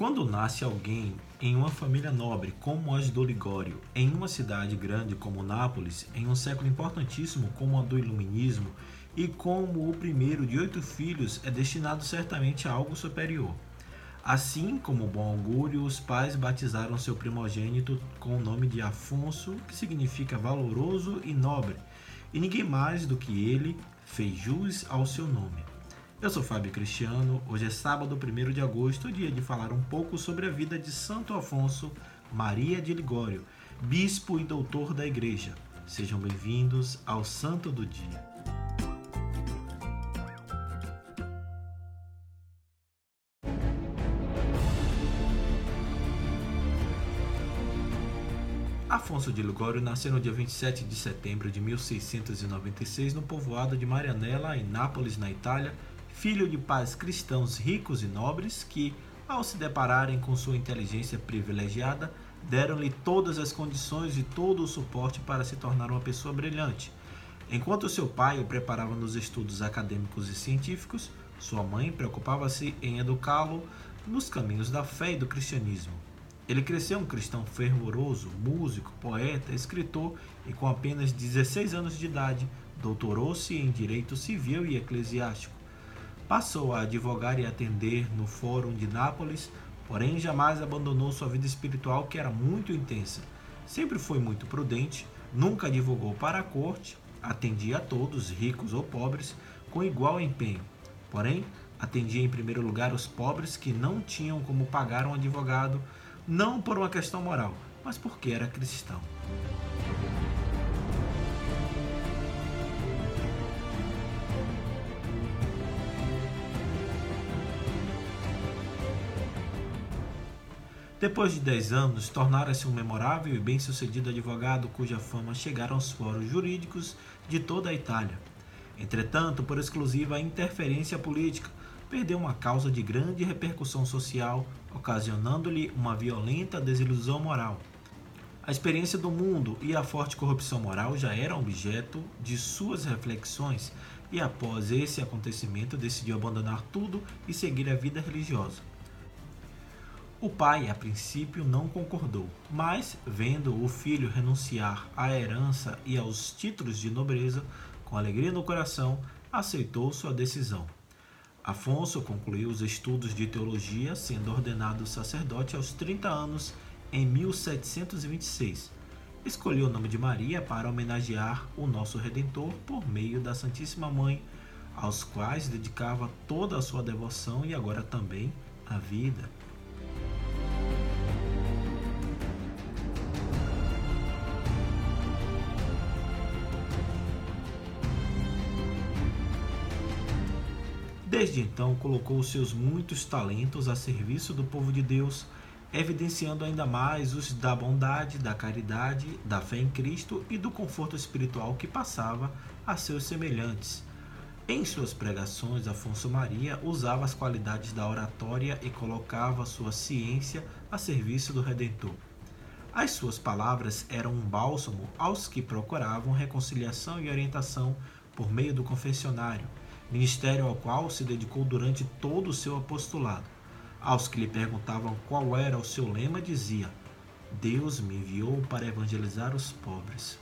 Quando nasce alguém em uma família nobre como as do Ligório, em uma cidade grande como Nápoles, em um século importantíssimo como a do Iluminismo, e como o primeiro de oito filhos é destinado certamente a algo superior. Assim como bom augúrio, os pais batizaram seu primogênito com o nome de Afonso, que significa valoroso e nobre, e ninguém mais do que ele fez jus ao seu nome. Eu sou Fábio Cristiano, hoje é sábado 1 de agosto, dia de falar um pouco sobre a vida de Santo Afonso Maria de Ligório, bispo e doutor da Igreja. Sejam bem-vindos ao Santo do Dia. Afonso de Ligório nasceu no dia 27 de setembro de 1696 no povoado de Marianella, em Nápoles, na Itália, filho de pais cristãos ricos e nobres que, ao se depararem com sua inteligência privilegiada, deram-lhe todas as condições e todo o suporte para se tornar uma pessoa brilhante. Enquanto seu pai o preparava nos estudos acadêmicos e científicos, sua mãe preocupava-se em educá-lo nos caminhos da fé e do cristianismo. Ele cresceu um cristão fervoroso, músico, poeta, escritor e com apenas 16 anos de idade doutorou-se em direito civil e eclesiástico. Passou a advogar e atender no Fórum de Nápoles, porém jamais abandonou sua vida espiritual, que era muito intensa. Sempre foi muito prudente, nunca advogou para a corte, atendia a todos, ricos ou pobres, com igual empenho. Porém, atendia em primeiro lugar os pobres que não tinham como pagar um advogado, não por uma questão moral, mas porque era cristão. Depois de 10 anos, tornara-se um memorável e bem-sucedido advogado cuja fama chegara aos fóruns jurídicos de toda a Itália. Entretanto, por exclusiva interferência política, perdeu uma causa de grande repercussão social, ocasionando-lhe uma violenta desilusão moral. A experiência do mundo e a forte corrupção moral já eram objeto de suas reflexões, e após esse acontecimento decidiu abandonar tudo e seguir a vida religiosa. O pai, a princípio, não concordou, mas, vendo o filho renunciar à herança e aos títulos de nobreza, com alegria no coração, aceitou sua decisão. Afonso concluiu os estudos de teologia, sendo ordenado sacerdote aos 30 anos em 1726. Escolheu o nome de Maria para homenagear o nosso Redentor por meio da Santíssima Mãe, aos quais dedicava toda a sua devoção e agora também a vida. Desde então, colocou seus muitos talentos a serviço do povo de Deus, evidenciando ainda mais os da bondade, da caridade, da fé em Cristo e do conforto espiritual que passava a seus semelhantes. Em suas pregações, Afonso Maria usava as qualidades da oratória e colocava sua ciência a serviço do Redentor. As suas palavras eram um bálsamo aos que procuravam reconciliação e orientação por meio do confessionário ministério ao qual se dedicou durante todo o seu apostolado. Aos que lhe perguntavam qual era o seu lema, dizia: Deus me enviou para evangelizar os pobres.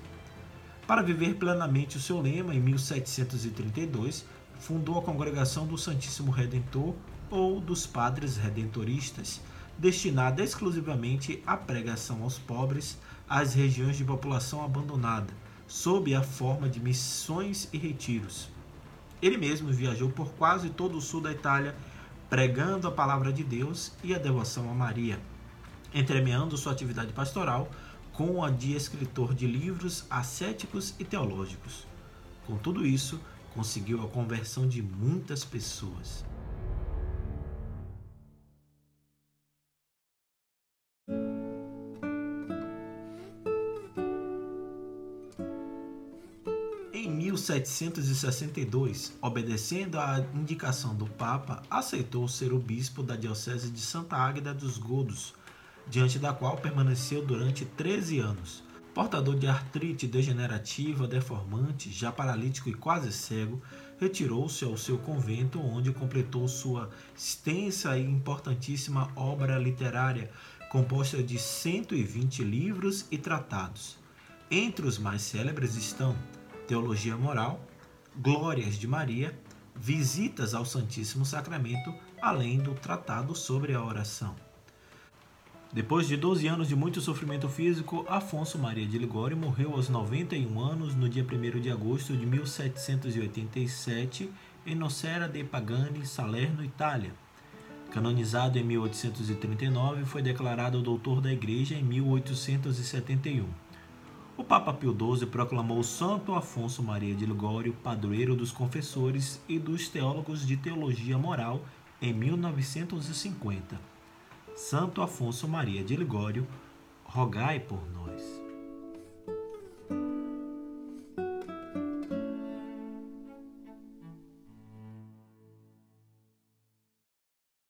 Para viver plenamente o seu lema, em 1732, fundou a Congregação do Santíssimo Redentor ou dos Padres Redentoristas, destinada exclusivamente à pregação aos pobres, às regiões de população abandonada, sob a forma de missões e retiros. Ele mesmo viajou por quase todo o sul da Itália, pregando a palavra de Deus e a devoção a Maria, entremeando sua atividade pastoral com a de escritor de livros ascéticos e teológicos. Com tudo isso, conseguiu a conversão de muitas pessoas. 1762, obedecendo à indicação do Papa, aceitou ser o bispo da Diocese de Santa Águeda dos Godos, diante da qual permaneceu durante 13 anos. portador de artrite degenerativa, deformante, já paralítico e quase cego, retirou-se ao seu convento, onde completou sua extensa e importantíssima obra literária, composta de 120 livros e tratados. Entre os mais célebres estão Teologia Moral, Glórias de Maria, Visitas ao Santíssimo Sacramento, além do Tratado sobre a Oração. Depois de 12 anos de muito sofrimento físico, Afonso Maria de Ligório morreu aos 91 anos no dia 1 de agosto de 1787 em Nocera de Pagani, Salerno, Itália. Canonizado em 1839, foi declarado doutor da Igreja em 1871. O Papa Pio XII proclamou Santo Afonso Maria de Ligório padroeiro dos confessores e dos teólogos de teologia moral em 1950. Santo Afonso Maria de Ligório, rogai por nós.